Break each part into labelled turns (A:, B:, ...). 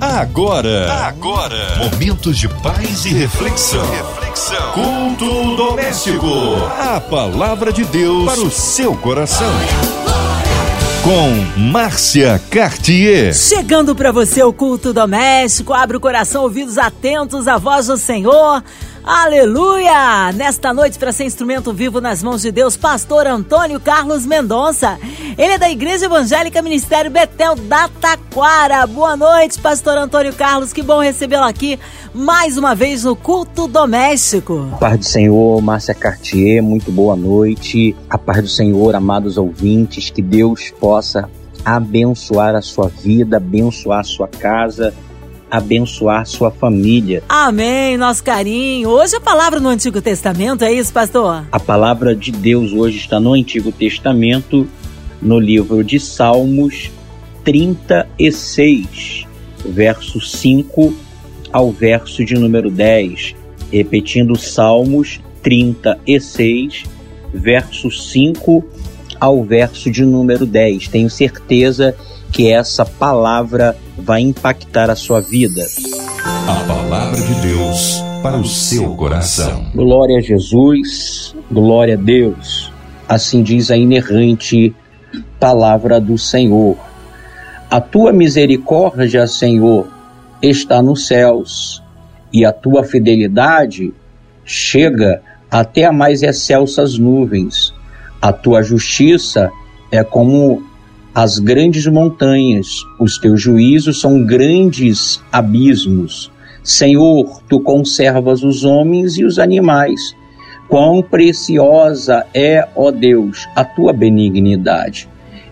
A: Agora, agora, momentos de paz e reflexão. reflexão. Culto doméstico. A palavra de Deus para o seu coração. Com Márcia Cartier.
B: Chegando para você o culto doméstico, abre o coração, ouvidos atentos à voz do Senhor. Aleluia! Nesta noite, para ser instrumento vivo nas mãos de Deus, pastor Antônio Carlos Mendonça. Ele é da Igreja Evangélica Ministério Betel da Taquara. Boa noite, pastor Antônio Carlos. Que bom recebê-lo aqui mais uma vez no culto doméstico.
C: A paz do Senhor, Márcia Cartier, muito boa noite. A paz do Senhor, amados ouvintes, que Deus possa abençoar a sua vida, abençoar a sua casa abençoar sua família.
B: Amém, nosso carinho. Hoje a palavra no Antigo Testamento, é isso, pastor?
C: A palavra de Deus hoje está no Antigo Testamento, no livro de Salmos 36, verso 5 ao verso de número 10. Repetindo Salmos 36, verso 5 ao verso de número 10. Tenho certeza que essa palavra vai impactar a sua vida.
A: A palavra de Deus para o seu coração.
C: Glória a Jesus, glória a Deus. Assim diz a inerrante palavra do Senhor. A tua misericórdia, Senhor, está nos céus, e a tua fidelidade chega até a mais excelsas nuvens. A tua justiça é como as grandes montanhas, os teus juízos são grandes abismos. Senhor, tu conservas os homens e os animais. Quão preciosa é, ó Deus, a tua benignidade.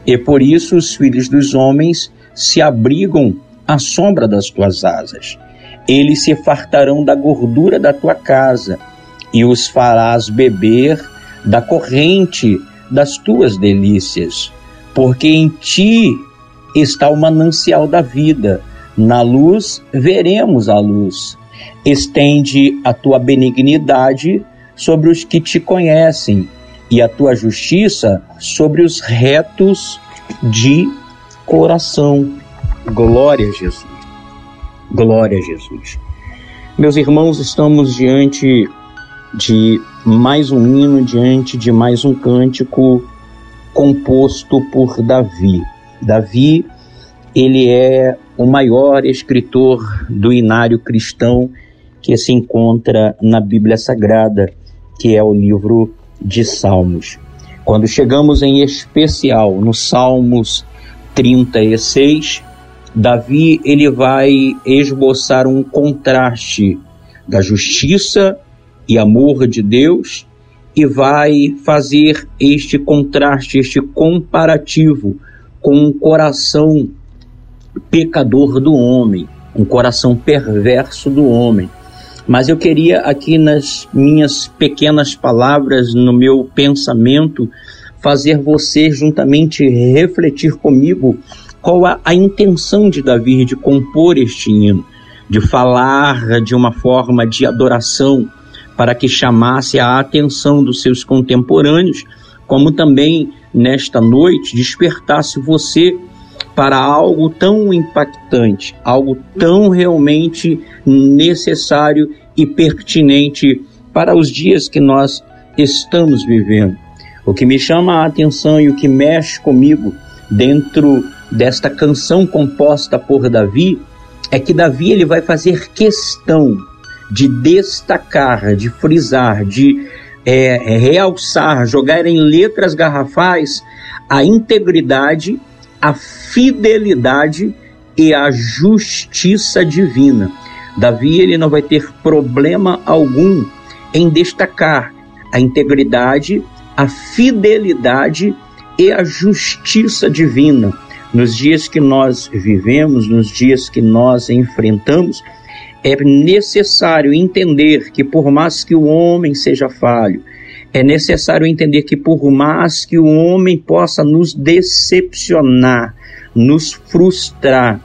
C: E por isso os filhos dos homens se abrigam à sombra das tuas asas. Eles se fartarão da gordura da tua casa e os farás beber da corrente das tuas delícias porque em ti está o manancial da vida. Na luz veremos a luz. Estende a tua benignidade sobre os que te conhecem e a tua justiça sobre os retos de coração. Glória a Jesus. Glória a Jesus. Meus irmãos, estamos diante de mais um hino, diante de mais um cântico composto por Davi. Davi, ele é o maior escritor do inário cristão que se encontra na Bíblia Sagrada, que é o livro de Salmos. Quando chegamos em especial no Salmos 36, Davi ele vai esboçar um contraste da justiça e amor de Deus e vai fazer este contraste, este comparativo com um coração pecador do homem, um coração perverso do homem. Mas eu queria aqui nas minhas pequenas palavras, no meu pensamento, fazer você juntamente refletir comigo qual a, a intenção de Davi de compor este hino, de falar de uma forma de adoração, para que chamasse a atenção dos seus contemporâneos, como também nesta noite despertasse você para algo tão impactante, algo tão realmente necessário e pertinente para os dias que nós estamos vivendo. O que me chama a atenção e o que mexe comigo dentro desta canção composta por Davi é que Davi ele vai fazer questão de destacar, de frisar, de é, é, realçar, jogar em letras garrafais a integridade, a fidelidade e a justiça divina. Davi ele não vai ter problema algum em destacar a integridade, a fidelidade e a justiça divina. Nos dias que nós vivemos, nos dias que nós enfrentamos, é necessário entender que, por mais que o homem seja falho, é necessário entender que, por mais que o homem possa nos decepcionar, nos frustrar,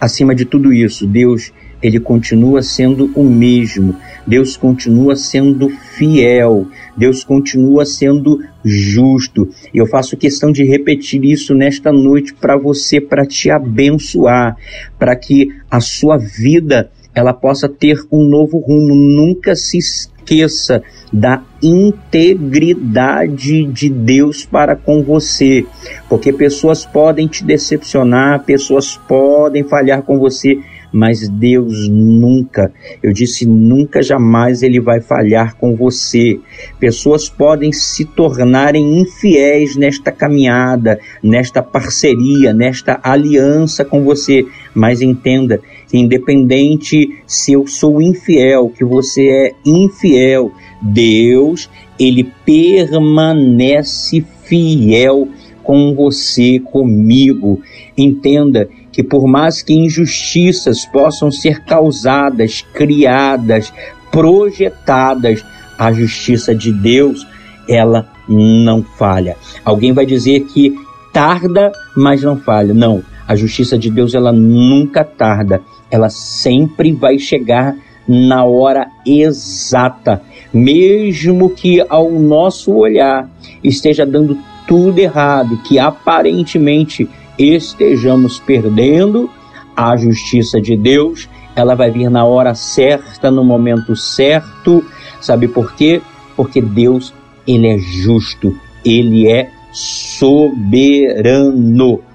C: acima de tudo isso, Deus ele continua sendo o mesmo. Deus continua sendo fiel. Deus continua sendo justo. E eu faço questão de repetir isso nesta noite para você, para te abençoar, para que a sua vida ela possa ter um novo rumo. Nunca se esqueça da integridade de Deus para com você, porque pessoas podem te decepcionar, pessoas podem falhar com você, mas Deus nunca, eu disse nunca, jamais Ele vai falhar com você. Pessoas podem se tornarem infiéis nesta caminhada, nesta parceria, nesta aliança com você, mas entenda independente se eu sou infiel, que você é infiel, Deus, Ele permanece fiel com você, comigo. Entenda que por mais que injustiças possam ser causadas, criadas, projetadas, a justiça de Deus, ela não falha. Alguém vai dizer que tarda, mas não falha. Não, a justiça de Deus ela nunca tarda. Ela sempre vai chegar na hora exata, mesmo que ao nosso olhar esteja dando tudo errado, que aparentemente estejamos perdendo, a justiça de Deus, ela vai vir na hora certa, no momento certo. Sabe por quê? Porque Deus, ele é justo, ele é soberano.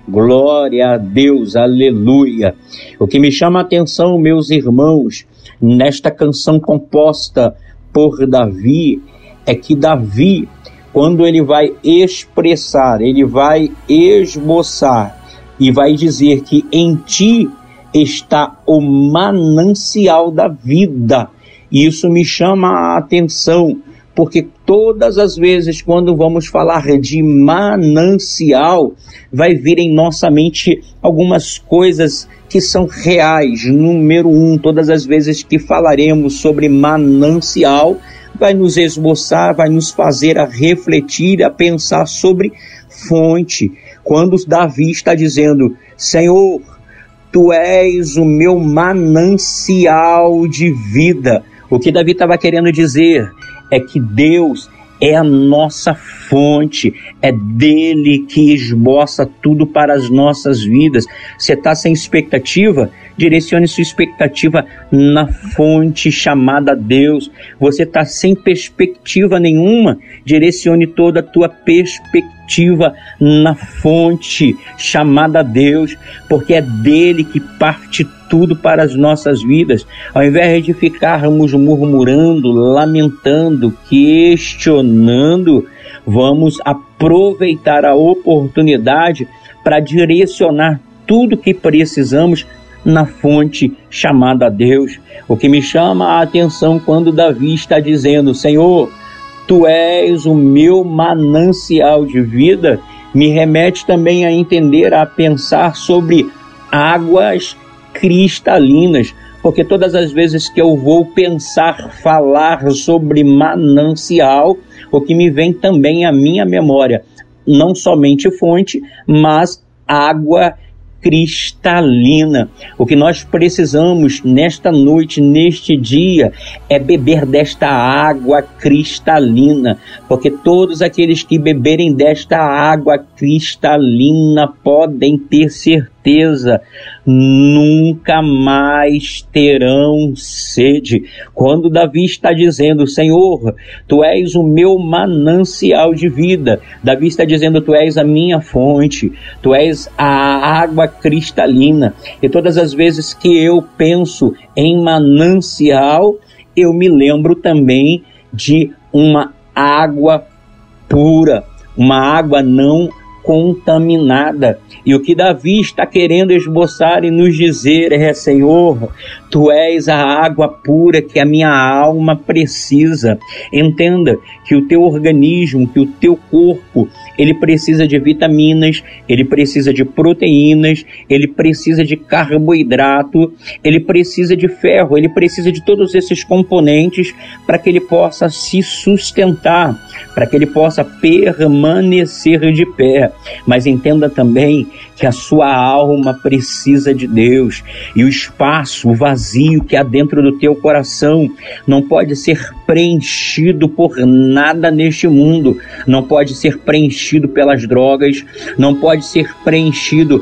C: Glória a Deus, aleluia. O que me chama a atenção, meus irmãos, nesta canção composta por Davi, é que Davi quando ele vai expressar, ele vai esboçar e vai dizer que em ti está o manancial da vida. Isso me chama a atenção, porque todas as vezes quando vamos falar de manancial, vai vir em nossa mente algumas coisas que são reais. Número um, todas as vezes que falaremos sobre manancial, vai nos esboçar, vai nos fazer a refletir, a pensar sobre fonte. Quando Davi está dizendo: Senhor, tu és o meu manancial de vida. O que Davi estava querendo dizer é que Deus é a nossa fonte, é dele que esboça tudo para as nossas vidas. Você está sem expectativa? Direcione sua expectativa na fonte chamada Deus. Você está sem perspectiva nenhuma? Direcione toda a tua perspectiva na fonte chamada Deus, porque é dele que parte tudo para as nossas vidas, ao invés de ficarmos murmurando, lamentando, questionando, vamos aproveitar a oportunidade para direcionar tudo que precisamos na fonte chamada Deus. O que me chama a atenção quando Davi está dizendo: Senhor, tu és o meu manancial de vida, me remete também a entender, a pensar sobre águas cristalinas, porque todas as vezes que eu vou pensar, falar sobre manancial, o que me vem também à minha memória, não somente fonte, mas água cristalina. O que nós precisamos nesta noite, neste dia, é beber desta água cristalina, porque todos aqueles que beberem desta água cristalina podem ter certeza nunca mais terão sede. Quando Davi está dizendo, Senhor, tu és o meu manancial de vida, Davi está dizendo, tu és a minha fonte, tu és a água cristalina. E todas as vezes que eu penso em manancial, eu me lembro também de uma água pura, uma água não contaminada. E o que Davi está querendo esboçar e nos dizer é: Senhor, tu és a água pura que a minha alma precisa. Entenda que o teu organismo, que o teu corpo, ele precisa de vitaminas, ele precisa de proteínas, ele precisa de carboidrato, ele precisa de ferro, ele precisa de todos esses componentes para que ele possa se sustentar. Para que ele possa permanecer de pé. Mas entenda também que a sua alma precisa de Deus e o espaço, o vazio que há dentro do teu coração não pode ser preenchido por nada neste mundo, não pode ser preenchido pelas drogas, não pode ser preenchido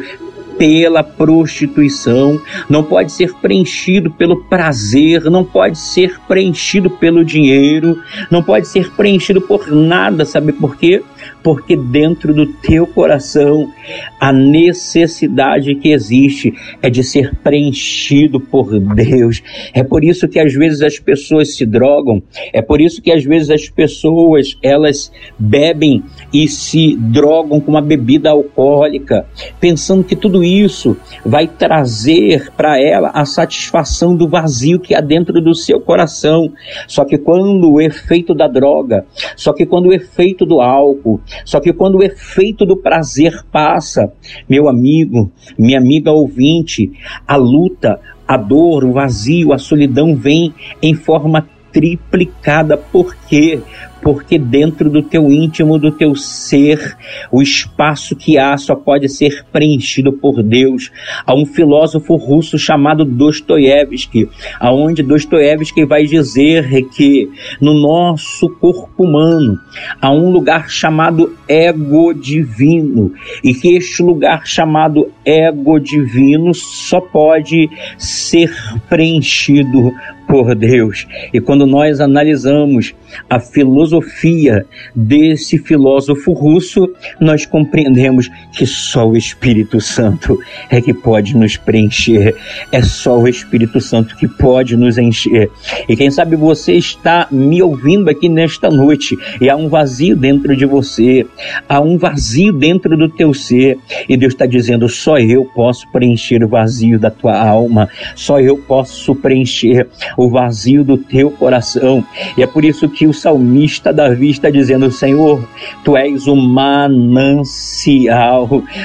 C: pela prostituição, não pode ser preenchido pelo prazer, não pode ser preenchido pelo dinheiro, não pode ser preenchido por nada, sabe por quê? Porque dentro do teu coração a necessidade que existe é de ser preenchido por Deus. É por isso que às vezes as pessoas se drogam, é por isso que às vezes as pessoas elas bebem e se drogam com uma bebida alcoólica, pensando que tudo isso vai trazer para ela a satisfação do vazio que há dentro do seu coração. Só que quando o efeito da droga, só que quando o efeito do álcool, só que quando o efeito do prazer passa, meu amigo, minha amiga ouvinte, a luta, a dor, o vazio, a solidão vem em forma triplicada. Por quê? Porque dentro do teu íntimo, do teu ser, o espaço que há só pode ser preenchido por Deus. Há um filósofo russo chamado Dostoiévski, aonde Dostoiévski vai dizer que no nosso corpo humano há um lugar chamado ego divino e que este lugar chamado ego divino só pode ser preenchido por Deus. E quando nós analisamos a filosofia desse filósofo russo, nós compreendemos que só o Espírito Santo é que pode nos preencher, é só o Espírito Santo que pode nos encher. E quem sabe você está me ouvindo aqui nesta noite e há um vazio dentro de você, há um vazio dentro do teu ser, e Deus está dizendo: só eu posso preencher o vazio da tua alma, só eu posso preencher o vazio do teu coração. E é por isso que o salmista Davi está dizendo: Senhor, tu és o manancial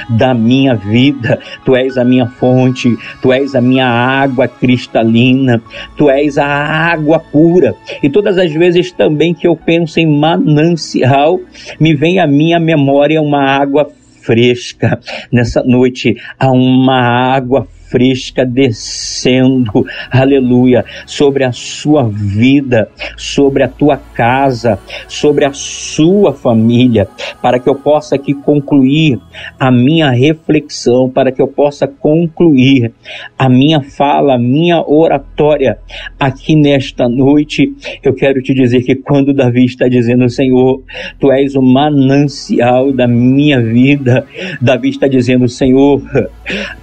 C: da minha vida, tu és a minha fonte, tu és a minha água cristalina, tu és a água pura. E todas as vezes também que eu penso em manancial, me vem à minha memória uma água fresca. Nessa noite há uma água fresca descendo, aleluia, sobre a sua vida, sobre a tua casa, sobre a sua família, para que eu possa aqui concluir a minha reflexão, para que eu possa concluir a minha fala, a minha oratória aqui nesta noite. Eu quero te dizer que quando Davi está dizendo, Senhor, tu és o manancial da minha vida, Davi está dizendo, Senhor,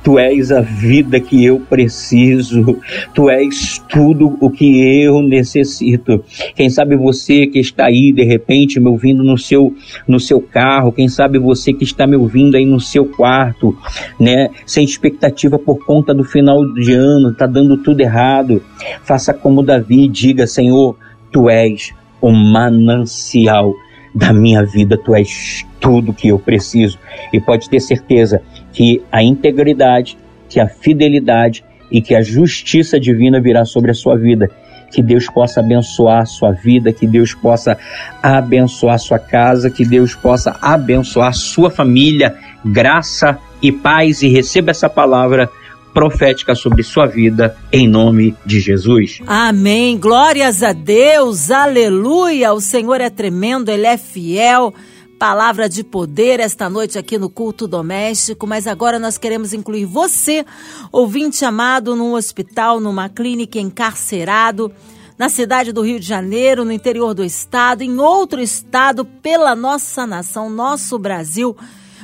C: tu és a vida vida que eu preciso. Tu és tudo o que eu necessito. Quem sabe você que está aí de repente me ouvindo no seu no seu carro, quem sabe você que está me ouvindo aí no seu quarto, né, sem expectativa por conta do final de ano, tá dando tudo errado. Faça como Davi, diga: Senhor, tu és o manancial da minha vida, tu és tudo que eu preciso. E pode ter certeza que a integridade que a fidelidade e que a justiça divina virá sobre a sua vida. Que Deus possa abençoar a sua vida, que Deus possa abençoar a sua casa, que Deus possa abençoar a sua família, graça e paz, e receba essa palavra profética sobre sua vida, em nome de Jesus.
B: Amém. Glórias a Deus. Aleluia. O Senhor é tremendo, Ele é fiel palavra de poder esta noite aqui no culto doméstico, mas agora nós queremos incluir você, ouvinte amado, num hospital, numa clínica, encarcerado, na cidade do Rio de Janeiro, no interior do estado, em outro estado, pela nossa nação, nosso Brasil.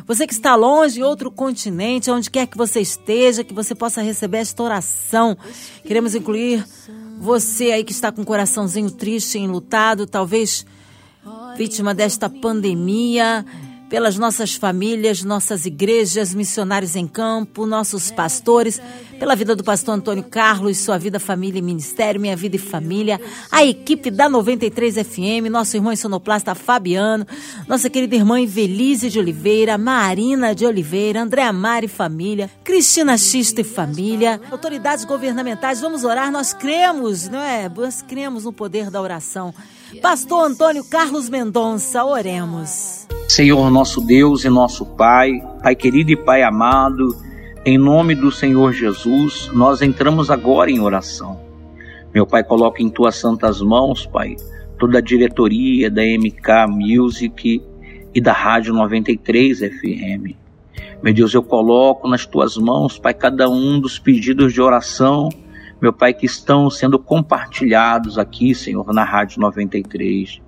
B: Você que está longe, em outro continente, onde quer que você esteja, que você possa receber esta oração. Queremos incluir você aí que está com o coraçãozinho triste, enlutado, talvez vítima desta pandemia, pelas nossas famílias, nossas igrejas, missionários em campo, nossos pastores, pela vida do pastor Antônio Carlos, sua vida, família e ministério, minha vida e família, a equipe da 93 FM, nosso irmão sonoplasta Fabiano, nossa querida irmã Evelise de Oliveira, Marina de Oliveira, Andréa e família, Cristina Xisto e família, autoridades governamentais, vamos orar, nós cremos, não é? Nós cremos no poder da oração. Pastor Antônio Carlos Mendonça, oremos.
C: Senhor nosso Deus e nosso Pai, Pai querido e Pai amado, em nome do Senhor Jesus, nós entramos agora em oração. Meu Pai, coloca em tuas santas mãos, Pai, toda a diretoria da MK Music e da Rádio 93 FM. Meu Deus, eu coloco nas tuas mãos, Pai, cada um dos pedidos de oração meu Pai, que estão sendo compartilhados aqui, Senhor, na Rádio 93.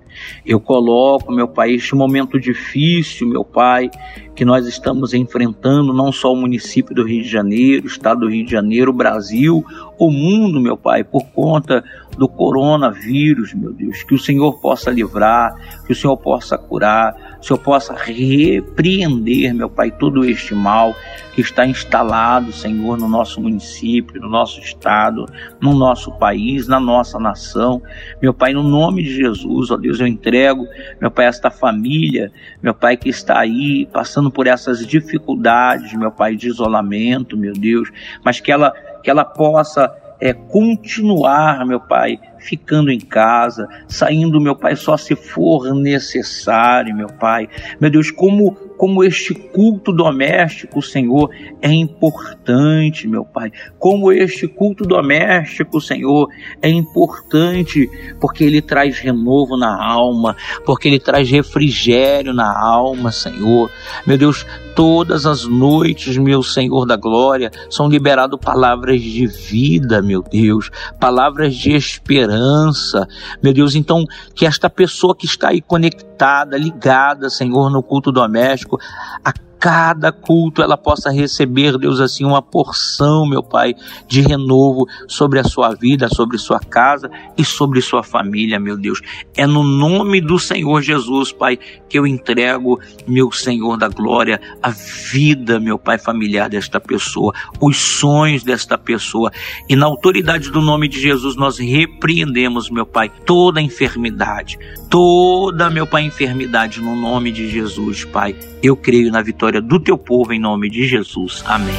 C: Eu coloco, meu Pai, este momento difícil, meu Pai, que nós estamos enfrentando, não só o município do Rio de Janeiro, o estado do Rio de Janeiro, o Brasil, o mundo, meu Pai, por conta do coronavírus, meu Deus. Que o Senhor possa livrar, que o Senhor possa curar, o Senhor possa repreender, meu Pai, todo este mal que está instalado, Senhor, no nosso município, no nosso estado, no nosso país, na nossa nação. Meu Pai, no nome de Jesus, ó Deus, eu entrego, meu Pai, esta família, meu Pai, que está aí passando por essas dificuldades, meu Pai, de isolamento, meu Deus, mas que ela, que ela possa é, continuar, meu Pai, ficando em casa, saindo, meu Pai, só se for necessário, meu Pai. Meu Deus, como como este culto doméstico, Senhor, é importante, meu Pai. Como este culto doméstico, Senhor, é importante porque ele traz renovo na alma, porque ele traz refrigério na alma, Senhor. Meu Deus, todas as noites, meu Senhor da glória, são liberadas palavras de vida, meu Deus, palavras de esperança, meu Deus. Então, que esta pessoa que está aí conectada, ligada, Senhor, no culto doméstico, a cada culto ela possa receber, Deus, assim, uma porção, meu Pai, de renovo sobre a sua vida, sobre sua casa e sobre sua família, meu Deus. É no nome do Senhor Jesus, Pai, que eu entrego, meu Senhor da glória, a vida, meu Pai, familiar desta pessoa, os sonhos desta pessoa. E na autoridade do nome de Jesus, nós repreendemos, meu Pai, toda enfermidade, toda, meu Pai, enfermidade no nome de Jesus, Pai. Eu creio na vitória do teu povo em nome de Jesus. Amém.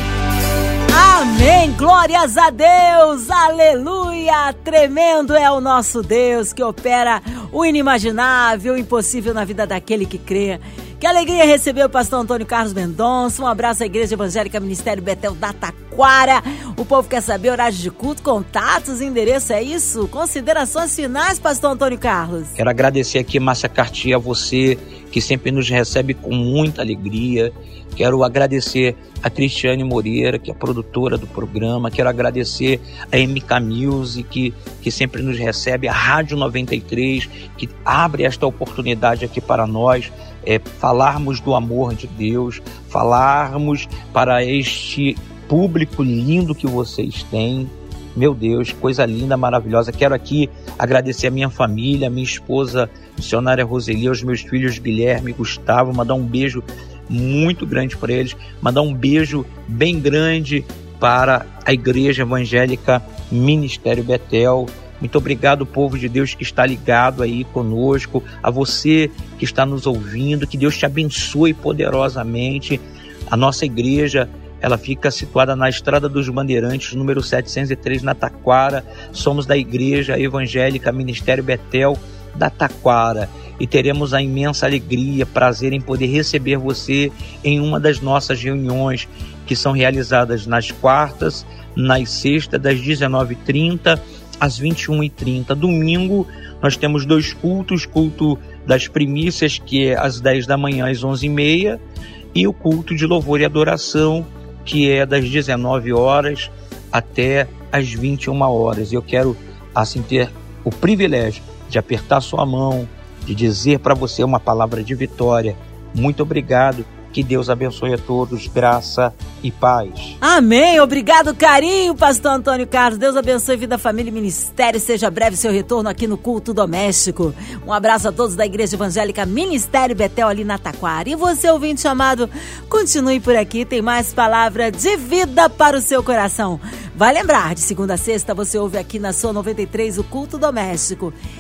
B: Amém. Glórias a Deus. Aleluia. Tremendo é o nosso Deus que opera o inimaginável, o impossível na vida daquele que crê. Que alegria receber o pastor Antônio Carlos Mendonça. Um abraço à Igreja Evangélica Ministério Betel da Taquara. O povo quer saber horários de culto, contatos, endereço, é isso? Considerações finais, pastor Antônio Carlos.
C: Quero agradecer aqui, Márcia Cartier, a você que sempre nos recebe com muita alegria. Quero agradecer a Cristiane Moreira, que é produtora do programa. Quero agradecer a MK Music, que, que sempre nos recebe, a Rádio 93, que abre esta oportunidade aqui para nós é, falarmos do amor de Deus, falarmos para este público lindo que vocês têm. Meu Deus, coisa linda, maravilhosa. Quero aqui agradecer a minha família, a minha esposa, missionária Roseli, aos meus filhos Guilherme e Gustavo, mandar um beijo muito grande para eles, mandar um beijo bem grande para a Igreja Evangélica Ministério Betel, muito obrigado, povo de Deus que está ligado aí conosco, a você que está nos ouvindo, que Deus te abençoe poderosamente. A nossa igreja, ela fica situada na Estrada dos Bandeirantes, número 703, na Taquara. Somos da Igreja Evangélica Ministério Betel da Taquara e teremos a imensa alegria, prazer em poder receber você em uma das nossas reuniões que são realizadas nas quartas, nas sextas, das 19h30 às 21h30. Domingo, nós temos dois cultos: culto das primícias, que é às 10 da manhã às 11h30, e o culto de louvor e adoração, que é das 19 horas até às 21 horas. Eu quero, assim, ter o privilégio de apertar sua mão, de dizer para você uma palavra de vitória. Muito obrigado
D: Que Deus abençoe a todos, graça e paz.
B: Amém. Obrigado, carinho, pastor Antônio Carlos. Deus abençoe vida, família e ministério. Seja breve seu retorno aqui no culto doméstico. Um abraço a todos da Igreja Evangélica Ministério Betel ali na Taquara. E você, ouvinte chamado, continue por aqui. Tem mais palavra de vida para o seu coração. Vai lembrar, de segunda a sexta você ouve aqui na sua 93 o culto doméstico